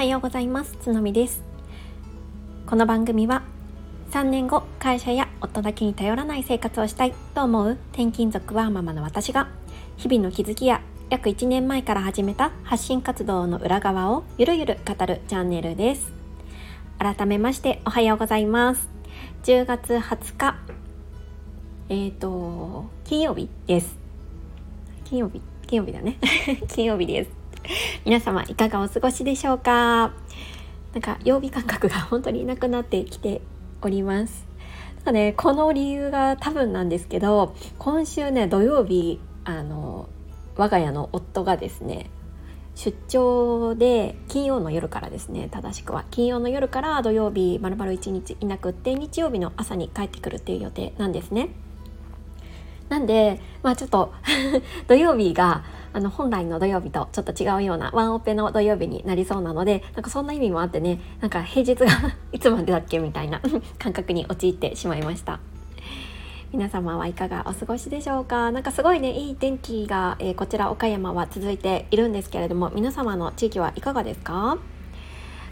はようございます。つのみです。この番組は3年後会社や夫だけに頼らない生活をしたいと思う転勤族はママの私が日々の気づきや約1年前から始めた発信活動の裏側をゆるゆる語るチャンネルです。改めましておはようございます。10月20日えっ、ー、と金曜日です。金曜日金曜日だね。金曜日です。皆様いかがお過ごしでしょうか？なんか曜日感覚が本当になくなってきておりますなんかねこの理由が多分なんですけど今週ね土曜日あの我が家の夫がですね出張で金曜の夜からですね正しくは金曜の夜から土曜日まるまる1日いなくって日曜日の朝に帰ってくるっていう予定なんですね。なんでまあちょっと 土曜日があの本来の土曜日とちょっと違うようなワンオペの土曜日になりそうなのでなんかそんな意味もあってねなんか平日が いつまでだっけみたいな感覚に陥ってしまいました。皆様はいかがお過ごしでしょうか？なんかすごいねいい天気が、えー、こちら岡山は続いているんですけれども皆様の地域はいかがですか？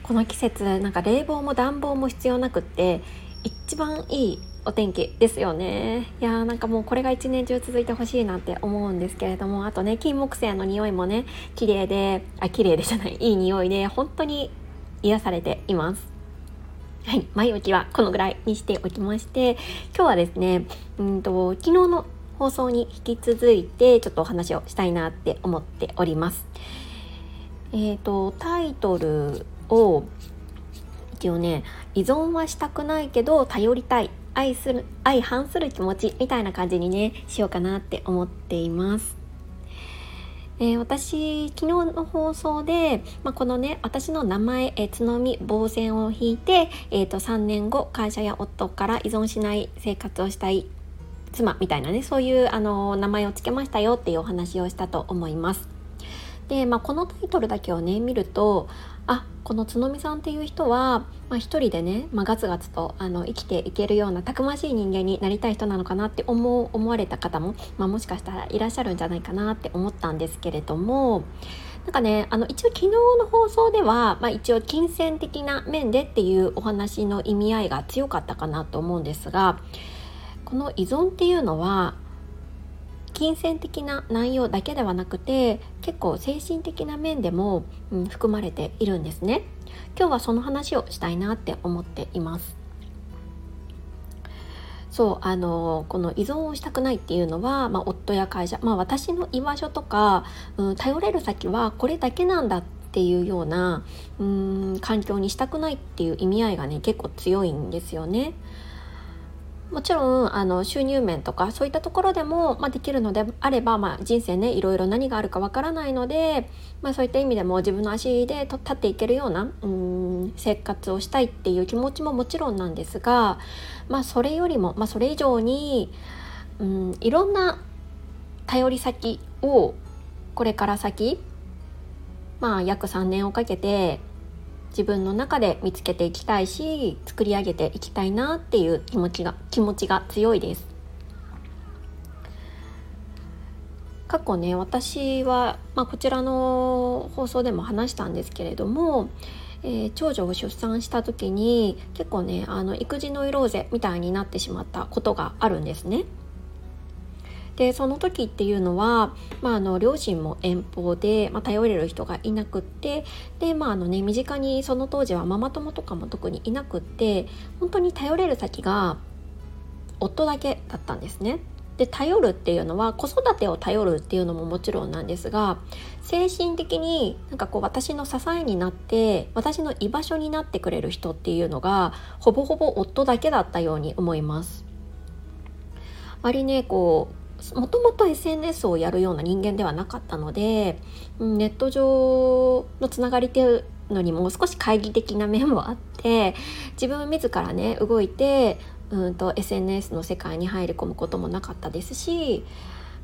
この季節なんか冷房も暖房も必要なくって一番いいお天気ですよね。いやーなんかもうこれが一年中続いてほしいなって思うんですけれどもあとね金木犀の匂いもね綺麗であ綺麗でじゃないいい匂いで本当に癒されています。はい前置きはこのぐらいにしておきまして今日はですねうんと昨日の放送に引き続いてちょっとお話をしたいなって思っております。えっ、ー、とタイトルを一応ね依存はしたくないけど頼りたい愛する相反する気持ちみたいな感じにねしようかなって思っています。えー、私昨日の放送で、まあ、このね私の名前、えー、つのみ棒線を引いて、えーと、3年後会社や夫から依存しない生活をしたい妻みたいなねそういうあの名前を付けましたよっていうお話をしたと思います。で、まあ、このタイトルだけをね見るとあこの角見さんっていう人は、まあ、一人でね、まあ、ガツガツとあの生きていけるようなたくましい人間になりたい人なのかなって思う思われた方も、まあ、もしかしたらいらっしゃるんじゃないかなって思ったんですけれどもなんかねあの一応昨日の放送では、まあ、一応金銭的な面でっていうお話の意味合いが強かったかなと思うんですがこの依存っていうのは金銭的な内容だけではなくて結構精神的な面でも、うん、含まれているんですね今日はその話をしたいなって思っていますそうあのこの依存をしたくないっていうのは、まあ、夫や会社、まあ、私の居場所とか、うん、頼れる先はこれだけなんだっていうようなうん環境にしたくないっていう意味合いがね結構強いんですよね。もちろんあの収入面とかそういったところでも、まあ、できるのであれば、まあ、人生ねいろいろ何があるかわからないので、まあ、そういった意味でも自分の足で立っていけるようなうん生活をしたいっていう気持ちももちろんなんですが、まあ、それよりも、まあ、それ以上にうんいろんな頼り先をこれから先、まあ、約3年をかけて自分の中で見つけていきたいし作り上げていきたいなっていう気持ちが気持ちが強いです過去ね私は、まあ、こちらの放送でも話したんですけれども、えー、長女を出産した時に結構ねあの育児ノイローゼみたいになってしまったことがあるんですね。でその時っていうのは、まあ、あの両親も遠方で、まあ、頼れる人がいなくってで、まああのね、身近にその当時はママ友とかも特にいなくって本当に頼れる先が夫だけだったんですね。で頼るっていうのは子育てを頼るっていうのももちろんなんですが精神的になんかこう私の支えになって私の居場所になってくれる人っていうのがほぼほぼ夫だけだったように思います。あまりねこうもともと SNS をやるような人間ではなかったのでネット上のつながりっていうのにも少し懐疑的な面もあって自分自らね動いてうんと SNS の世界に入り込むこともなかったですし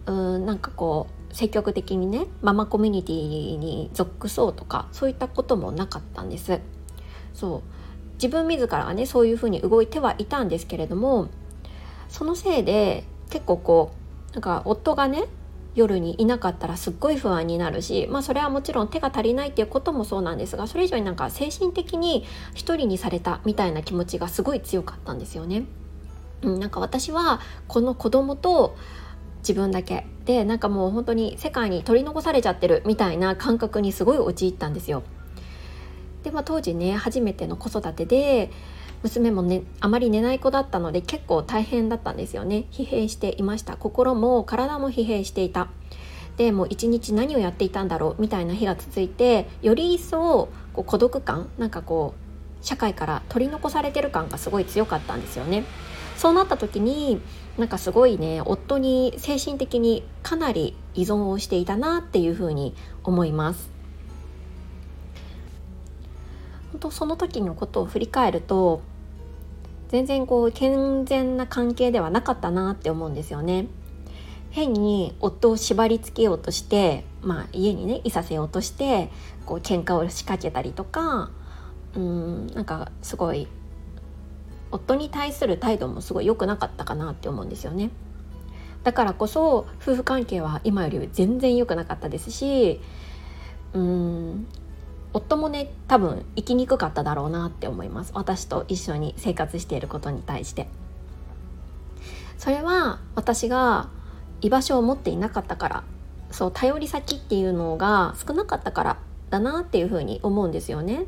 うんなんかこう積極的にねママコミュニティに属そうとかそういったこともなかったんです。そう自分自らはねそういうふうに動いてはいたんですけれどもそのせいで結構こうなんか夫がね夜にいなかったらすっごい不安になるし、まあ、それはもちろん手が足りないっていうこともそうなんですがそれ以上になんか精神的に一人にされたみたいな気持ちがすごい強かったんですよね。うん、なんか私はこの子供と自分だけでなんかもう本当に世界に取り残されちゃってるみたいな感覚にすごい陥ったんですよ。で、まあ、当時ね初めての子育てで娘もねあまり寝ない子だったので結構大変だったんですよね。疲弊していました。心も体も疲弊していた。でもう一日何をやっていたんだろう？みたいな日が続いてより一層こう孤独感なんかこう社会から取り残されてる感がすごい強かったんですよね。そうなった時になんかすごいね夫に精神的にかなり依存をしていたなっていうふうに思います。本当その時のことを振り返ると全然こう健全な関係ではなかったなって思うんですよね。変に夫を縛り付けようとして、まあ、家にねいさせようとしてこう喧嘩を仕掛けたりとかうんなんかすごい夫に対する態度もすごい良くなかったかなって思うんですよね。だからこそ夫婦関係は今より全然良くなかったですしうん夫もね多分生きにくかっただろうなって思います。私と一緒に生活していることに対して。それは私が居場所を持っていなかったから。そう頼り先っていうのが少なかったからだなっていうふうに思うんですよね。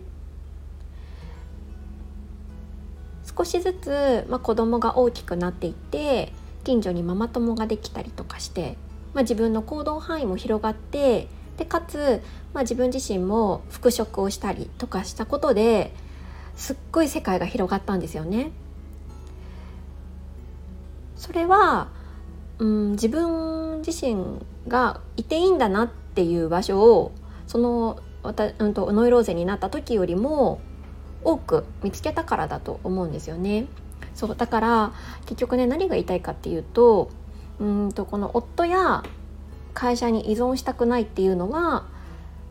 少しずつ、まあ、子供が大きくなっていって近所にママ友ができたりとかして、まあ、自分の行動範囲も広がってでかつ、まあ、自分自身も復職をしたりとかしたことですっごい世界が広がったんですよね。それは、うん、自分自身がいていいんだなっていう場所をそのわた、うんと、ノイローゼになった時よりも多く見つけたからだと思うんですよね。そうだから結局ね何が言いたいかっていうとうんとこの夫や会社に依存したくないっていうのは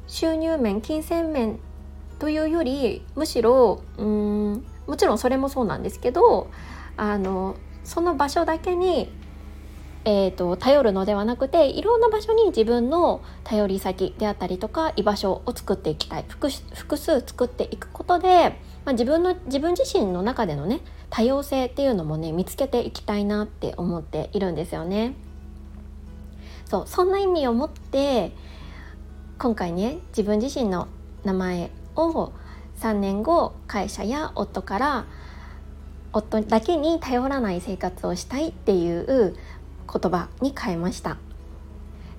収入面金銭面というよりむしろうんもちろんそれもそうなんですけどあのその場所だけに、えーと、頼るのではなくていろんな場所に自分の頼り先であったりとか居場所を作っていきたい複複数作っていくことで、まあ、自分の自分自身の中でのね多様性っていうのもね見つけていきたいなって思っているんですよね。そうそんな意味を持って今回ね自分自身の名前を3年後会社や夫から夫だけに頼らない生活をしたいっていう言葉に変えました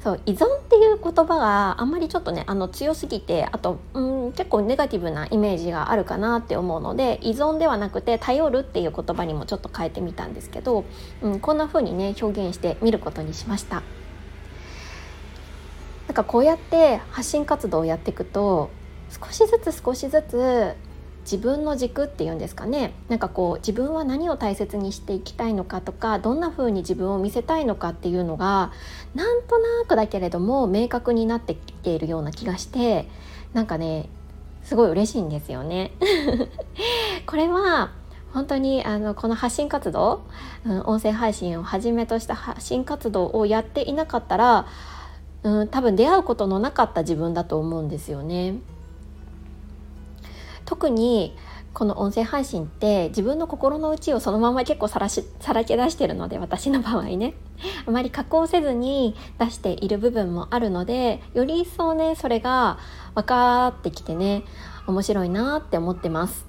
そう依存っていう言葉があんまりちょっとねあの強すぎてあとうん結構ネガティブなイメージがあるかなって思うので依存ではなくて頼るっていう言葉にもちょっと変えてみたんですけど、うん、こんな風にね表現してみることにしました。なんかこうやって発信活動をやっていくと少しずつ少しずつ自分の軸っていうんですかねなんかこう自分は何を大切にしていきたいのかとかどんな風に自分を見せたいのかっていうのがなんとなくだけれども明確になってきているような気がしてなんかねすごい嬉しいんですよね。これは本当にあのこの発信活動、うん、音声配信をはじめとした発信活動をやっていなかったらうん多分出会うことのなかった自分だと思うんですよね。特にこの音声配信って自分の心の内をそのまま結構さらしさらけ出してるので私の場合ねあまり加工せずに出している部分もあるのでより一層ねそれが分かってきてね面白いなって思ってます。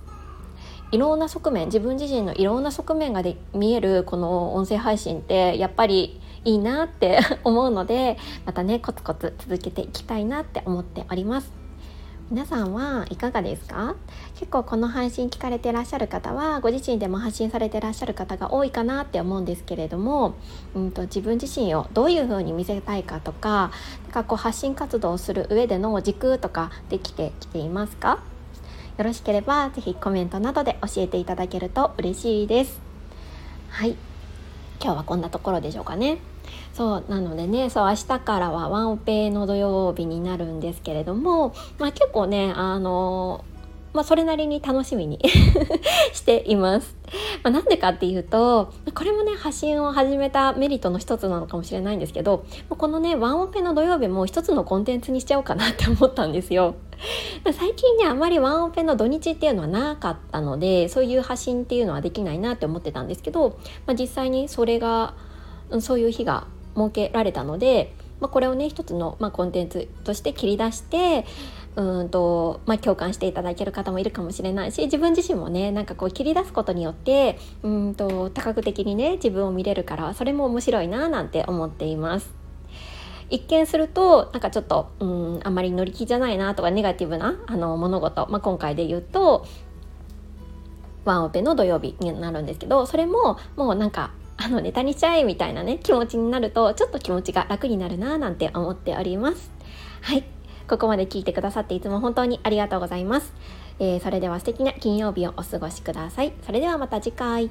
いろんな側面自分自身のいろんな側面がで見えるこの音声配信ってやっぱりいいなって 思うのでまたねコツコツ続けていきたいなって思っております。皆さんはいかがですか？結構この配信聞かれてらっしゃる方はご自身でも発信されてらっしゃる方が多いかなって思うんですけれども、うんと、自分自身をどういう風に見せたいかとかなんかこう発信活動をする上での軸とかできてきていますか？よろしければ是非コメントなどで教えていただけると嬉しいです。はい。今日はこんなところでしょうかね。そうなのでねそう明日からはワンオペの土曜日になるんですけれども、まあ、結構ねあのまあ、それなりに楽しみに しています。まあ、なんでかっていうとこれもね発信を始めたメリットの一つなのかもしれないんですけどこのねワンオペの土曜日も一つのコンテンツにしちゃおうかなって思ったんですよ。最近ねあまりワンオペの土日っていうのはなかったのでそういう発信っていうのはできないなって思ってたんですけど、まあ、実際にそれがそういう日が設けられたので、まあ、これをね一つの、まあ、コンテンツとして切り出してうんと、まあ、共感していただける方もいるかもしれないし自分自身もねなんかこう切り出すことによってうんと多角的にね自分を見れるからそれも面白いななんて思っています。一見するとなんかちょっとうんあまり乗り気じゃないなとかネガティブなあの物事、まあ、今回で言うとワンオペの土曜日になるんですけどそれももうなんかあのネタにしちゃえみたいなね気持ちになるとちょっと気持ちが楽になるななんて思っておりますはいここまで聞いてくださっていつも本当にありがとうございます、えー、それでは素敵な金曜日をお過ごしください。それではまた次回。